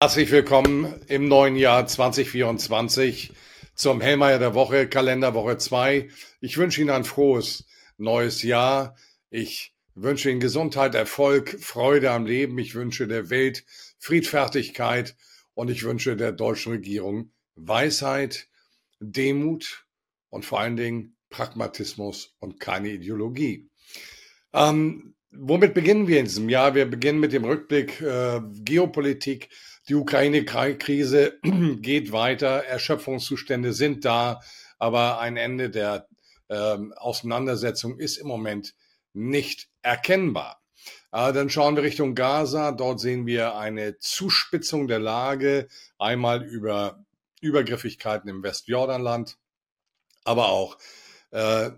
Herzlich willkommen im neuen Jahr 2024 zum Hellmeier der Woche, Kalenderwoche 2. Ich wünsche Ihnen ein frohes neues Jahr. Ich wünsche Ihnen Gesundheit, Erfolg, Freude am Leben. Ich wünsche der Welt Friedfertigkeit und ich wünsche der deutschen Regierung Weisheit, Demut und vor allen Dingen Pragmatismus und keine Ideologie. Ähm, womit beginnen wir in diesem Jahr? Wir beginnen mit dem Rückblick äh, Geopolitik die Ukraine-Krise geht weiter, Erschöpfungszustände sind da, aber ein Ende der ähm, Auseinandersetzung ist im Moment nicht erkennbar. Äh, dann schauen wir Richtung Gaza. Dort sehen wir eine Zuspitzung der Lage, einmal über Übergriffigkeiten im Westjordanland, aber auch äh,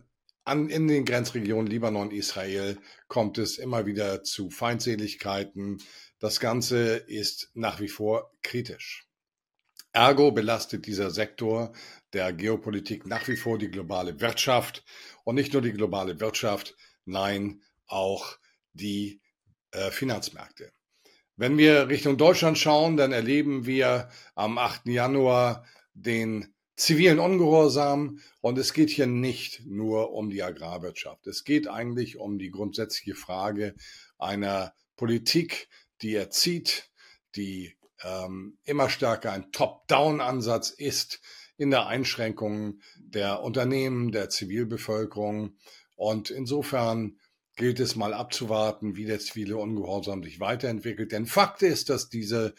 an, in den Grenzregionen Libanon, Israel kommt es immer wieder zu Feindseligkeiten, das Ganze ist nach wie vor kritisch. Ergo belastet dieser Sektor der Geopolitik nach wie vor die globale Wirtschaft und nicht nur die globale Wirtschaft, nein, auch die äh, Finanzmärkte. Wenn wir Richtung Deutschland schauen, dann erleben wir am 8. Januar den zivilen Ungehorsam und es geht hier nicht nur um die Agrarwirtschaft. Es geht eigentlich um die grundsätzliche Frage einer Politik, die er zieht, die ähm, immer stärker ein Top-Down-Ansatz ist in der Einschränkung der Unternehmen, der Zivilbevölkerung. Und insofern gilt es mal abzuwarten, wie der zivile Ungehorsam sich weiterentwickelt. Denn Fakt ist, dass diese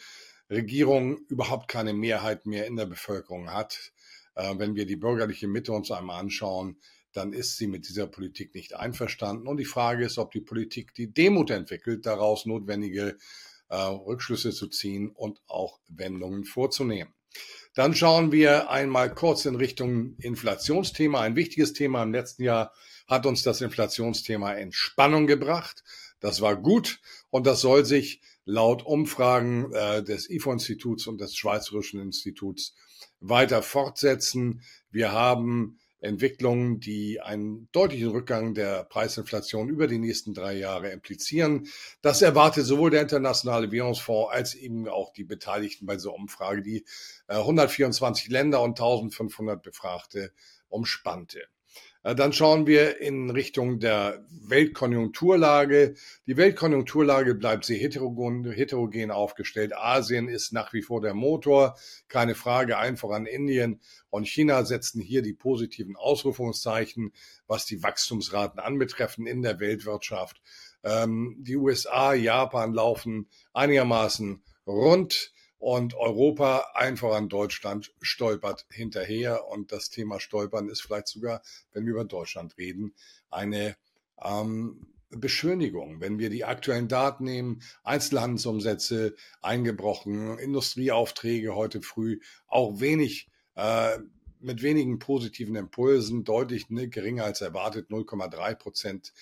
Regierung überhaupt keine Mehrheit mehr in der Bevölkerung hat. Äh, wenn wir die bürgerliche Mitte uns einmal anschauen, dann ist sie mit dieser Politik nicht einverstanden. Und die Frage ist, ob die Politik die Demut entwickelt, daraus notwendige äh, Rückschlüsse zu ziehen und auch Wendungen vorzunehmen. Dann schauen wir einmal kurz in Richtung Inflationsthema. Ein wichtiges Thema im letzten Jahr hat uns das Inflationsthema Entspannung gebracht. Das war gut und das soll sich laut Umfragen äh, des IFO-Instituts und des Schweizerischen Instituts weiter fortsetzen. Wir haben Entwicklungen, die einen deutlichen Rückgang der Preisinflation über die nächsten drei Jahre implizieren. Das erwartet sowohl der Internationale Währungsfonds als eben auch die Beteiligten bei dieser Umfrage, die 124 äh, Länder und 1500 Befragte umspannte. Äh, dann schauen wir in Richtung der Weltkonjunkturlage. Die Weltkonjunkturlage bleibt sehr heterogen, heterogen aufgestellt. Asien ist nach wie vor der Motor, keine Frage, allen voran Indien und China setzen hier die positiven Ausrufungszeichen, was die Wachstumsraten anbetreffen in der Weltwirtschaft. Ähm, die USA, Japan laufen einigermaßen rund und Europa, einfach an Deutschland, stolpert hinterher. Und das Thema Stolpern ist vielleicht sogar, wenn wir über Deutschland reden, eine ähm, Beschönigung. Wenn wir die aktuellen Daten nehmen, Einzelhandelsumsätze eingebrochen, Industrieaufträge heute früh, auch wenig äh, mit wenigen positiven Impulsen, deutlich ne, geringer als erwartet, 0,3 Prozent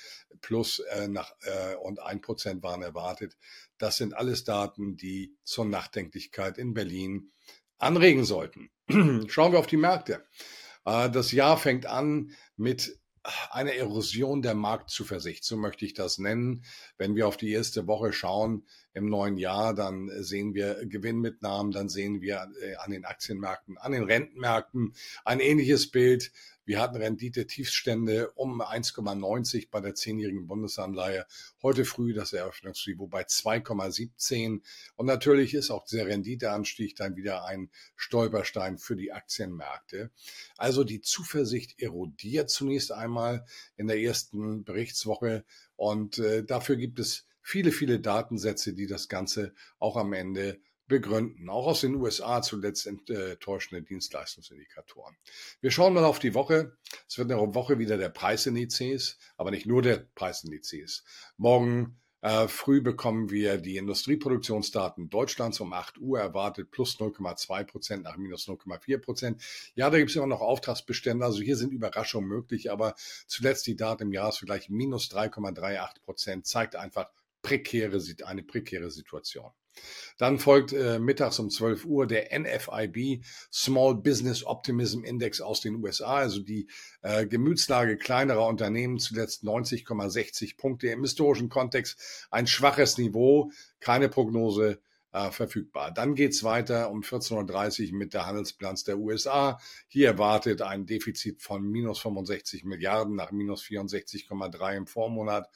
plus äh, nach, äh, und ein Prozent waren erwartet. Das sind alles Daten, die zur Nachdenklichkeit in Berlin anregen sollten. Schauen wir auf die Märkte. Äh, das Jahr fängt an mit einer Erosion der Marktzuversicht, so möchte ich das nennen. Wenn wir auf die erste Woche schauen im neuen Jahr, dann sehen wir Gewinnmitnahmen, dann sehen wir äh, an den Aktienmärkten, an den Rentenmärkten ein ähnliches Bild. Wir hatten Rendite-Tiefstände um 1,90 bei der zehnjährigen Bundesanleihe. Heute früh das Eröffnungsniveau bei 2,17. Und natürlich ist auch dieser Renditeanstieg dann wieder ein Stolperstein für die Aktienmärkte. Also die Zuversicht erodiert zunächst einmal in der ersten Berichtswoche. Und äh, dafür gibt es viele, viele Datensätze, die das Ganze auch am Ende begründen. Auch aus den USA zuletzt enttäuschende Dienstleistungsindikatoren. Wir schauen mal auf die Woche. Es wird eine Woche wieder der Preisindizes, aber nicht nur der Preisindizes. Morgen äh, früh bekommen wir die Industrieproduktionsdaten Deutschlands um 8 Uhr erwartet plus 0,2 Prozent nach minus 0,4 Prozent. Ja, da gibt es immer noch Auftragsbestände, also hier sind Überraschungen möglich, aber zuletzt die Daten im Jahresvergleich minus 3,38 Prozent zeigt einfach prekäre, eine prekäre Situation. Dann folgt äh, mittags um 12 Uhr der NFIB Small Business Optimism Index aus den USA, also die äh, Gemütslage kleinerer Unternehmen, zuletzt 90,60 Punkte im historischen Kontext, ein schwaches Niveau, keine Prognose äh, verfügbar. Dann geht's weiter um 14.30 Uhr mit der Handelsbilanz der USA. Hier erwartet ein Defizit von minus 65 Milliarden nach minus 64,3 im Vormonat.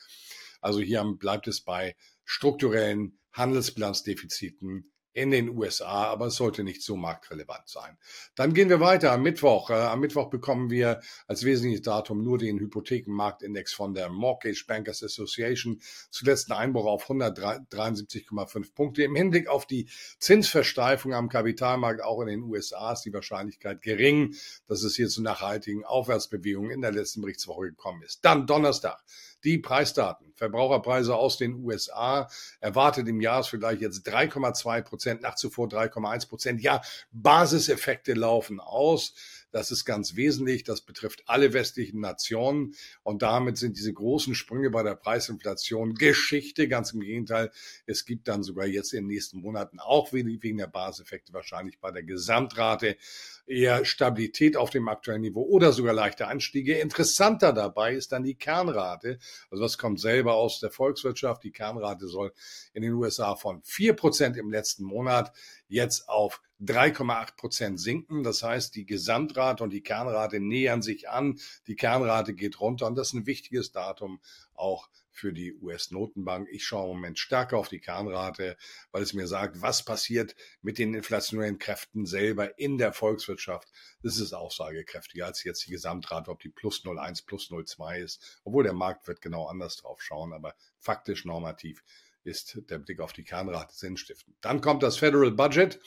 Also hier bleibt es bei strukturellen Handelsbilanzdefiziten in den USA, aber es sollte nicht so marktrelevant sein. Dann gehen wir weiter am Mittwoch. Äh, am Mittwoch bekommen wir als wesentliches Datum nur den Hypothekenmarktindex von der Mortgage Bankers Association. Zuletzt ein Einbruch auf 173,5 Punkte. Im Hinblick auf die Zinsversteifung am Kapitalmarkt auch in den USA ist die Wahrscheinlichkeit gering, dass es hier zu nachhaltigen Aufwärtsbewegungen in der letzten Berichtswoche gekommen ist. Dann Donnerstag die Preisdaten. Verbraucherpreise aus den USA erwartet im Jahresvergleich jetzt 3,2 Prozent, nach zuvor 3,1 Prozent. Ja, Basiseffekte laufen aus. Das ist ganz wesentlich. Das betrifft alle westlichen Nationen. Und damit sind diese großen Sprünge bei der Preisinflation Geschichte. Ganz im Gegenteil. Es gibt dann sogar jetzt in den nächsten Monaten auch wegen der Basiseffekte wahrscheinlich bei der Gesamtrate eher Stabilität auf dem aktuellen Niveau oder sogar leichte Anstiege. Interessanter dabei ist dann die Kernrate. Also das kommt selber aus der Volkswirtschaft. Die Kernrate soll in den USA von vier Prozent im letzten Monat jetzt auf 3,8 Prozent sinken. Das heißt, die Gesamtrate und die Kernrate nähern sich an. Die Kernrate geht runter und das ist ein wichtiges Datum auch für die US-Notenbank. Ich schaue im Moment stärker auf die Kernrate, weil es mir sagt, was passiert mit den inflationären Kräften selber in der Volkswirtschaft. Das ist aussagekräftiger als jetzt die Gesamtrate, ob die plus 0,1, plus 0,2 ist. Obwohl der Markt wird genau anders drauf schauen, aber faktisch normativ ist der Blick auf die Kernrate sinnstiftend. Dann kommt das Federal Budget.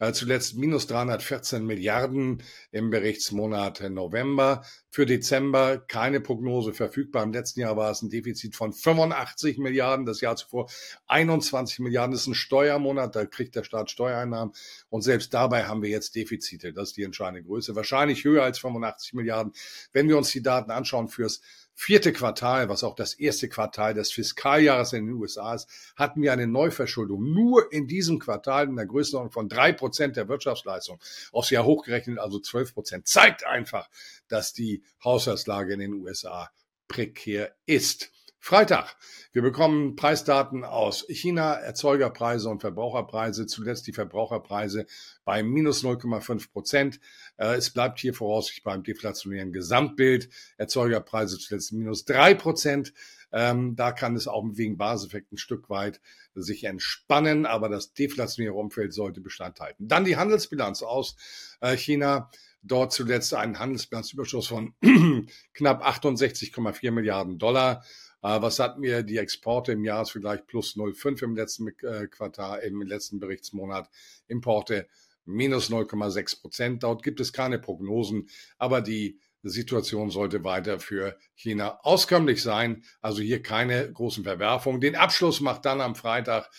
Äh, zuletzt minus 314 Milliarden im Berichtsmonat November. Für Dezember keine Prognose verfügbar. Im letzten Jahr war es ein Defizit von 85 Milliarden. Das Jahr zuvor 21 Milliarden. Das ist ein Steuermonat. Da kriegt der Staat Steuereinnahmen. Und selbst dabei haben wir jetzt Defizite. Das ist die entscheidende Größe. Wahrscheinlich höher als 85 Milliarden. Wenn wir uns die Daten anschauen fürs vierte Quartal, was auch das erste Quartal des Fiskaljahres in den USA ist, hatten wir eine Neuverschuldung nur in diesem Quartal in der Größenordnung von drei Prozent der Wirtschaftsleistung. Aufs Jahr hochgerechnet also zwölf Prozent. Zeigt einfach, dass die Haushaltslage in den USA prekär ist. Freitag. Wir bekommen Preisdaten aus China, Erzeugerpreise und Verbraucherpreise. Zuletzt die Verbraucherpreise bei minus 0,5 Prozent. Äh, es bleibt hier voraussichtlich beim deflationären Gesamtbild. Erzeugerpreise zuletzt minus drei Prozent. Ähm, da kann es auch wegen Baseffekt ein Stück weit sich entspannen, aber das deflationäre Umfeld sollte Bestand halten. Dann die Handelsbilanz aus äh, China. Dort zuletzt einen Handelsbilanzüberschuss von knapp 68,4 Milliarden Dollar. Äh, was hatten wir? Die Exporte im Jahresvergleich plus 0,5 im letzten äh, Quartal, im letzten Berichtsmonat. Importe minus 0,6 Prozent. Dort gibt es keine Prognosen, aber die Situation sollte weiter für China auskömmlich sein. Also hier keine großen Verwerfungen. Den Abschluss macht dann am Freitag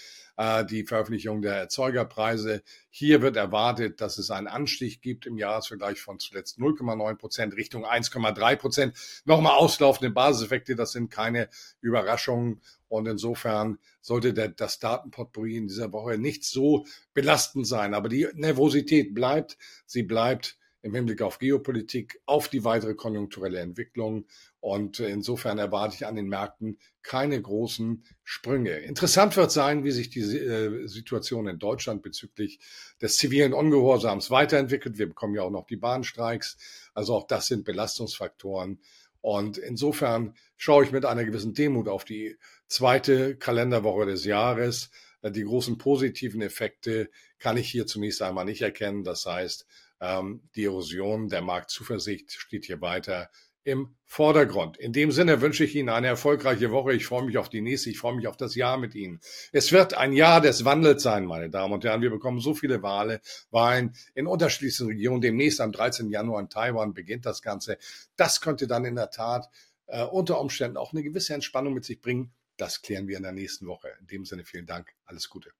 die Veröffentlichung der Erzeugerpreise. Hier wird erwartet, dass es einen Anstieg gibt im Jahresvergleich von zuletzt 0,9 Prozent Richtung 1,3 Prozent. Nochmal auslaufende Basiseffekte, das sind keine Überraschungen. Und insofern sollte der, das Datenportfolio in dieser Woche nicht so belastend sein. Aber die Nervosität bleibt. Sie bleibt im Hinblick auf Geopolitik, auf die weitere konjunkturelle Entwicklung. Und insofern erwarte ich an den Märkten keine großen Sprünge. Interessant wird sein, wie sich die äh, Situation in Deutschland bezüglich des zivilen Ungehorsams weiterentwickelt. Wir bekommen ja auch noch die Bahnstreiks. Also auch das sind Belastungsfaktoren. Und insofern schaue ich mit einer gewissen Demut auf die zweite Kalenderwoche des Jahres. Die großen positiven Effekte kann ich hier zunächst einmal nicht erkennen. Das heißt, ähm, die Erosion der Marktzuversicht steht hier weiter im Vordergrund. In dem Sinne wünsche ich Ihnen eine erfolgreiche Woche. Ich freue mich auf die nächste. Ich freue mich auf das Jahr mit Ihnen. Es wird ein Jahr des Wandels sein, meine Damen und Herren. Wir bekommen so viele Wahlen, Wahlen in unterschiedlichsten Regionen. Demnächst am 13. Januar in Taiwan beginnt das Ganze. Das könnte dann in der Tat äh, unter Umständen auch eine gewisse Entspannung mit sich bringen. Das klären wir in der nächsten Woche. In dem Sinne vielen Dank. Alles Gute.